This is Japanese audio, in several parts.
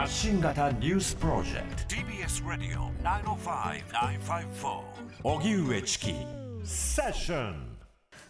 発信型ニュースプロジェクト。TBS ラディオ905-954おぎゅうえちきセッション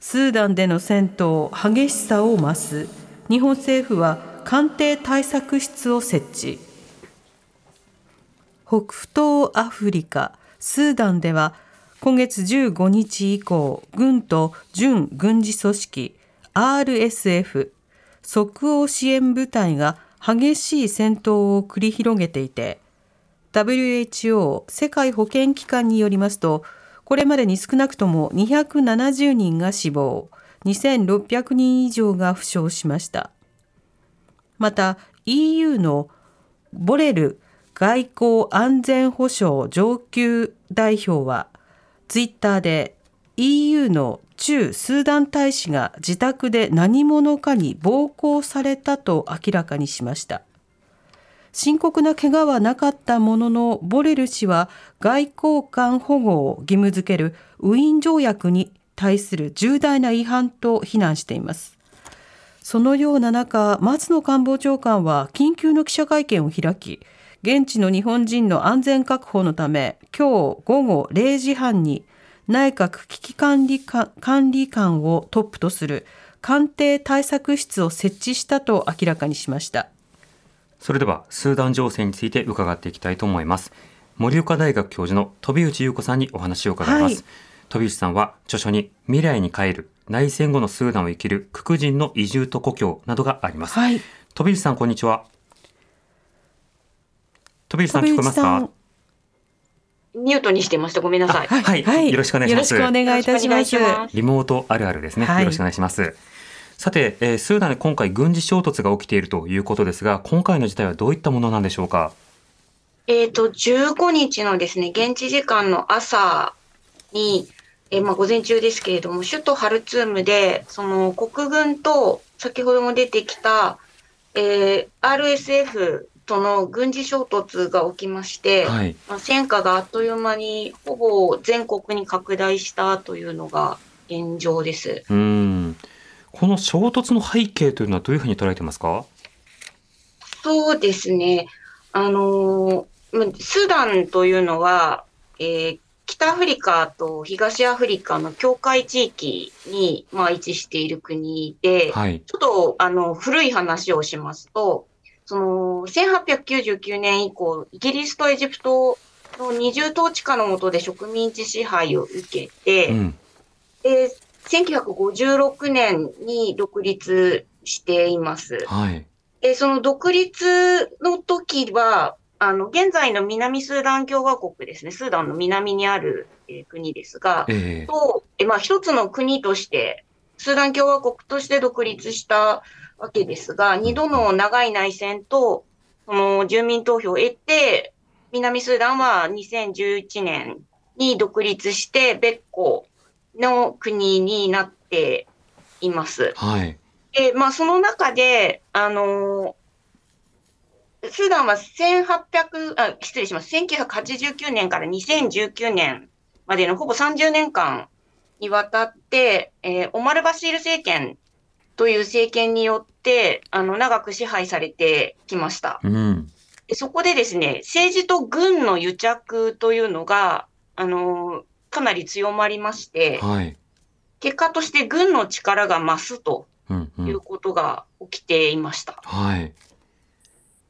スーダンでの戦闘激しさを増す。日本政府は官邸対策室を設置。北東アフリカスーダンでは今月15日以降軍と準軍事組織 RSF 即応支援部隊が激しい戦闘を繰り広げていて WHO 世界保健機関によりますとこれまでに少なくとも270人が死亡2600人以上が負傷しました。また EU のボレル外交安全保障上級代表はツイッターで EU の駐スーダン大使が自宅で何者かに暴行されたと明らかにしました。深刻な怪我はなかったもののボレル氏は外交官保護を義務付けるウィーン条約に対する重大な違反と非難しています。そのような中松野官房長官は緊急の記者会見を開き現地の日本人の安全確保のため今日午後0時半に内閣危機管理管理官をトップとする官邸対策室を設置したと明らかにしました。それではスーダン情勢について伺っていきたいと思います。盛岡大学教授の飛内優子さんにお話を伺います、はい、飛内さんは著書に未来に帰る内戦後のスーダンを生きるクク人の移住と故郷などがあります、はい、飛内さんこんにちは。飛内さん聞こえますか？ミュートにしてました。ごめんなさい。はい、はい、よろしくお願いします。よろしくお願いいたします。リモートあるあるですね。よろしくお願いします。さて、えー、スーダンで今回軍事衝突が起きているということですが、今回の事態はどういったものなんでしょうか？えっ、と、15日のですね、現地時間の朝に、えー、まあ午前中ですけれども、首都ハルツームで、その国軍と先ほども出てきた、えー、RSF との軍事衝突が起きまして、はい、まあ、戦火があっという間にほぼ全国に拡大したというのが現状です。うんこの衝突の背景というのはどういうふうに捉えてますか？そうですね。あのスーダンというのは、えー、北アフリカと東アフリカの境界地域に、まあ、位置している国で、はい、ちょっとあの古い話をしますと、その、1899年以降、イギリスとエジプトの二重統治下の下で植民地支配を受けて、うん、で、1956年に独立しています。はい。で、その独立の時は、あの、現在の南スーダン共和国ですね、スーダンの南にある、えー、国ですが、えー、と、えまあ、一つの国として、スーダン共和国として独立したわけですが、二度の長い内戦と、その住民投票を得て、南スーダンは2011年に独立して別個の国になっています。はい。で、まあその中で、あのスーダンは1800、あ、失礼します。1989年から2019年までのほぼ30年間にわたって、えー、オマル・バシール政権という政権によって、あの、長く支配されてきました。うん、でそこでですね、政治と軍の癒着というのが、あの、かなり強まりまして、はい、結果として軍の力が増すということが起きていました。うんうん、はい。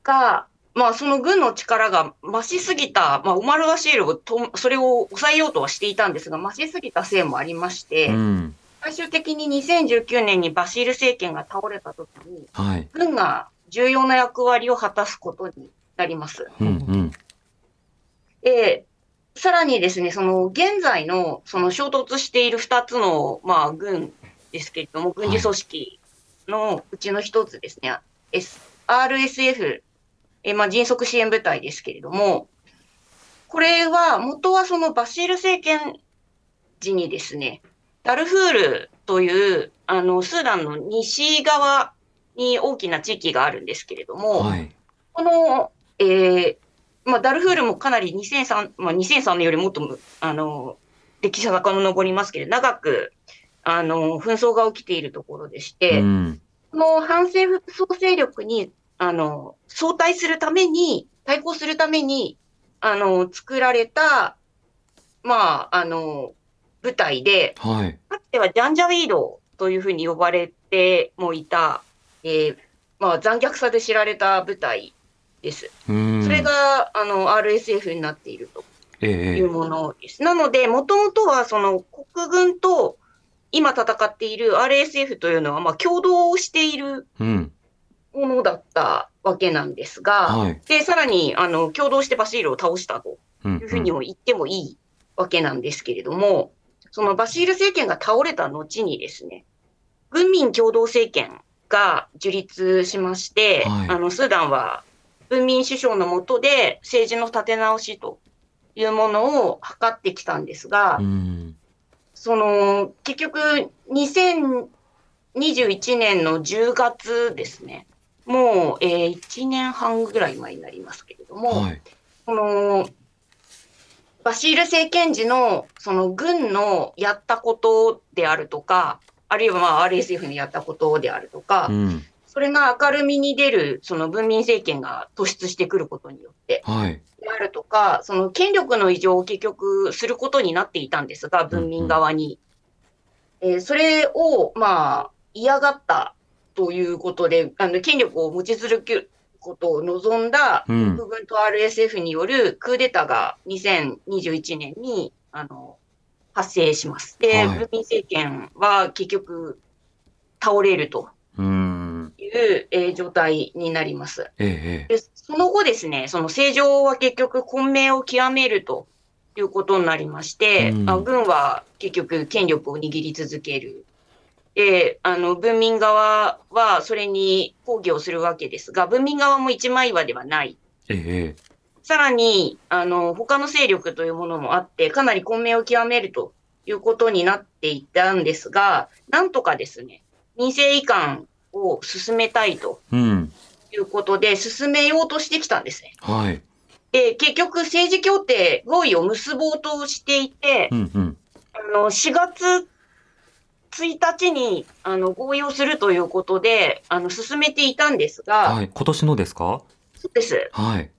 が、まあ、その軍の力が増しすぎた、まあ、オマル・ワシールをと、それを抑えようとはしていたんですが、増しすぎたせいもありまして、うん、最終的に2019年にバシール政権が倒れたときに、はい、軍が重要な役割を果たすことになります。うんうん、で、さらにですね、その現在のその衝突している2つの、まあ、軍ですけれども、軍事組織のうちの1つですね、はい、RSF、えまあ、迅速支援部隊ですけれども、これは元はそのバシール政権時にですね、ダルフールという、あの、スーダンの西側に大きな地域があるんですけれども、はい、この、えー、まあ、ダルフールもかなり2003、まあ、2003年よりもっと、あの、歴史は遡りますけど、長く、あの、紛争が起きているところでして、うん、この反政府総勢力にあの、相対するために、対抗するために、あの、作られた、まあ、あの、舞台で、はい。かつてはジャンジャウィードというふうに呼ばれてもいた、えーまあ、残虐さで知られた舞台です。うん。それが、あの、RSF になっているとええいうものです。なので、もともとは、その、国軍と今戦っている RSF というのは、まあ、共同しているうん。ものだったわけなんですが、はい。で、さらに、あの、共同してバシールを倒したとうんいうふうにも言ってもいいわけなんですけれども、そのバシール政権が倒れた後にですね、軍民共同政権が樹立しまして、はいあの、スーダンは文民首相の下で政治の立て直しというものを図ってきたんですが、うん。その、結局、2021年の10月ですね、もう、えー1年半ぐらい前になりますけれども、はい。この、バシール政権時の、その軍のやったことであるとか、あるいはまあ RSF のやったことであるとか、うん。それが明るみに出る、その文民政権が突出してくることによって、はい。であるとか、その権力の異常を結局することになっていたんですが、文民側に。えーそれを、まあ、嫌がったということで、あの、権力を持ち続けることを望んだ、うん国軍と RSF によるクーデターが2021年に、あの、発生します。で、はい文民政権は結局、倒れるとうん。いう、えー状態になります。ええで、その後ですね、その政情は結局混迷を極めるということになりまして、うんあ軍は結局権力を握り続ける。で、あの、文民側はそれに抗議をするわけですが、文民側も一枚岩ではない。ええさらに、あの、他の勢力というものもあって、かなり混迷を極めるということになっていたんですが、なんとかですね、民政移管を進めたいとうん。いうことで、進めようとしてきたんですね。はい。で、結局政治協定合意を結ぼうとしていてう、んうん。あの、4月1日に、あの、合意をするということで、あの、進めていたんですが、はい。今年のですか？そうです。はい。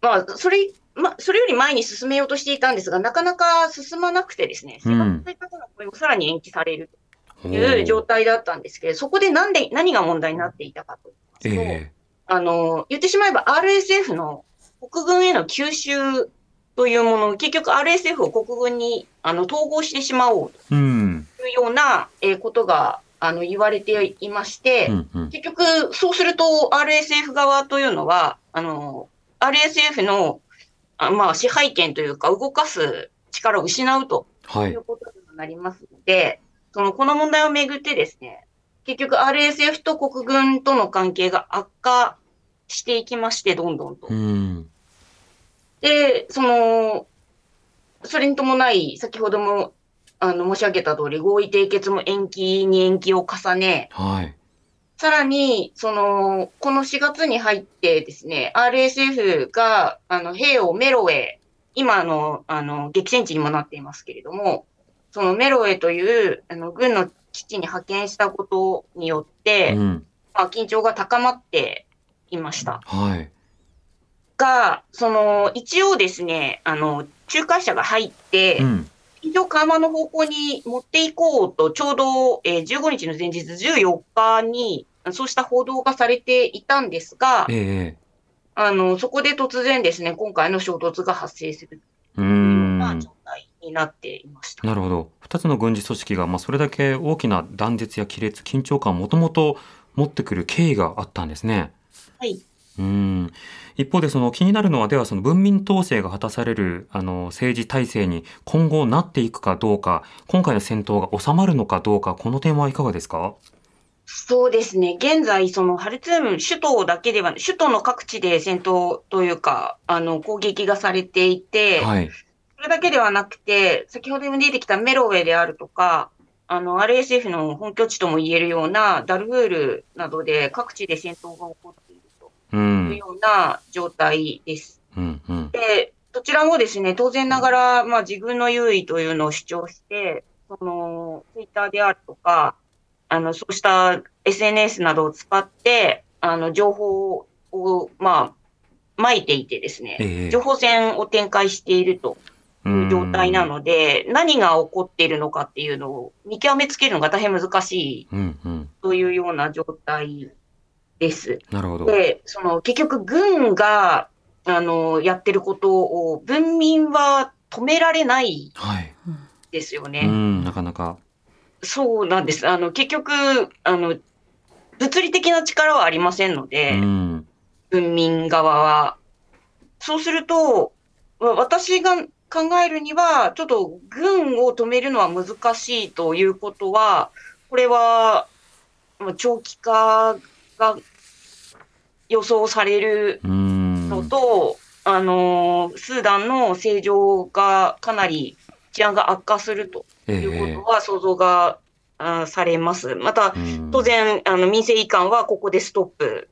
まあ、それ、ま、それより前に進めようとしていたんですが、なかなか進まなくてですね、うん4月1日の合意もさらに延期されるおという状ー態だったんですけど、そこでなんで、何が問題になっていたかと言いますと、えあの、言ってしまえば RSF の国軍への吸収というもの、結局 RSF を国軍にあの統合してしまおう。というような、えーことがあの言われていまして、うんうん。結局そうすると RSF 側というのは、あの、RSF のあまあ支配権というか動かす力を失うとはいいうことにもなりますので、その、この問題をめぐってですね、結局 RSF と国軍との関係が悪化していきまして、どんどんとう。ん。で、その、それに伴い、先ほども、あの、申し上げた通り、合意締結も延期に延期を重ね、はい。さらに、その、この4月に入ってですね、RSF が、あの、兵をメロへ、今あの、あの、激戦地にもなっていますけれども、そのメロへという、あの、軍の基地に派遣したことによって、うん。まあ、緊張が高まっていました。はい。が、その、一応ですね、あの、仲介者が入ってう、ん。緊張緩和の方向に持っていこうと、ちょうど、えー15日の前日14日に、そうした報道がされていたんですが、ええあの、そこで突然ですね、今回の衝突が発生するうというようなん。状態になっていました。なるほど。二つの軍事組織が、まあ、それだけ大きな断絶や亀裂、緊張感をもともと持ってくる経緯があったんですね。はい。うん。一方で、その気になるのは、ではその文民統制が果たされる、あの、政治体制に今後なっていくかどうか、今回の戦闘が収まるのかどうか、この点はいかがですか？そうですね。現在、そのハルツーム、首都だけでは、首都の各地で戦闘というか、あの、攻撃がされていて、はい。それだけではなくて、先ほども出てきたメロウェイであるとか、あの、RSF の本拠地とも言えるようなダルフールなどで各地で戦闘が起こっているう。というんような状態です。うんうん。で、どちらもですね、当然ながら、まあ自分の優位というのを主張して、その、ツイッターであるとか、あの、そうした SNS などを使って、あの、情報を、まあ、撒いていてですね、ええ情報戦を展開しているという状態なので、何が起こっているのかっていうのを見極めつけるのが大変難しい。というような状態です。なるほど。で、その結局軍が、あの、やってることを文民は止められないはい。うですよね。ん、なかなか。そうなんです。あの、結局、あの、物理的な力はありませんのうで、ん。文民側は。そうすると、わ私が考えるには、ちょっと軍を止めるのは難しいということは、これは、まあ長期化が予想されるうん。のと、あのースーダンの政情がかなり治安が悪化するとえいうことは想像が、あーされます。また、うん当。然、あの民政移管はここでストップ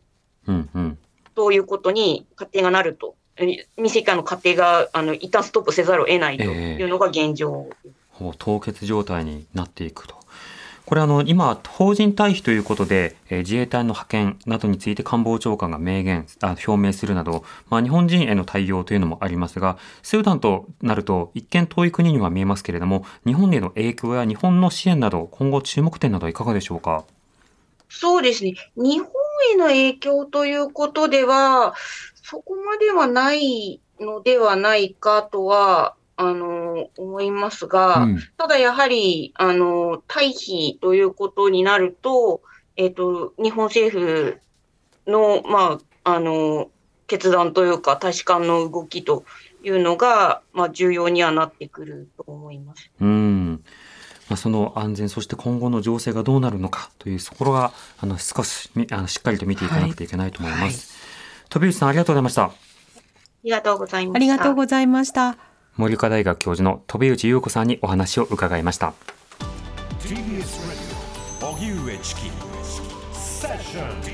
うんうん。ということに過程がなると。え民政移管の過程があの一旦ストップせざるを得ないというのが現状。ほう凍結状態になっていくと。これあの今邦人退避ということで、えー自衛隊の派遣などについて官房長官が明言あ表明するなど、まあ、日本人への対応というのもありますがスーダンとなると一見遠い国には見えますけれども日本への影響や日本の支援など今後注目点などはいかがでしょうか？そうですね。日本への影響ということでは、そこまではないのではないかとは、あの、思いますが、うんただやはり、あの、退避ということになると、えっと、日本政府の、まあ、あの、決断というか、大使館の動きというのが、まあ、重要にはなってくると思います。うんまあ、その安全そして今後の情勢がどうなるのかというところがあの少しみあのしっかりと見ていかなくてはいけないと思います。飛内さんありがとうございました。ありがとうございました。ありがとうございました。森岡大学教授の飛内優子さんにお話を伺いました。TBS Radio 荻上チキセッション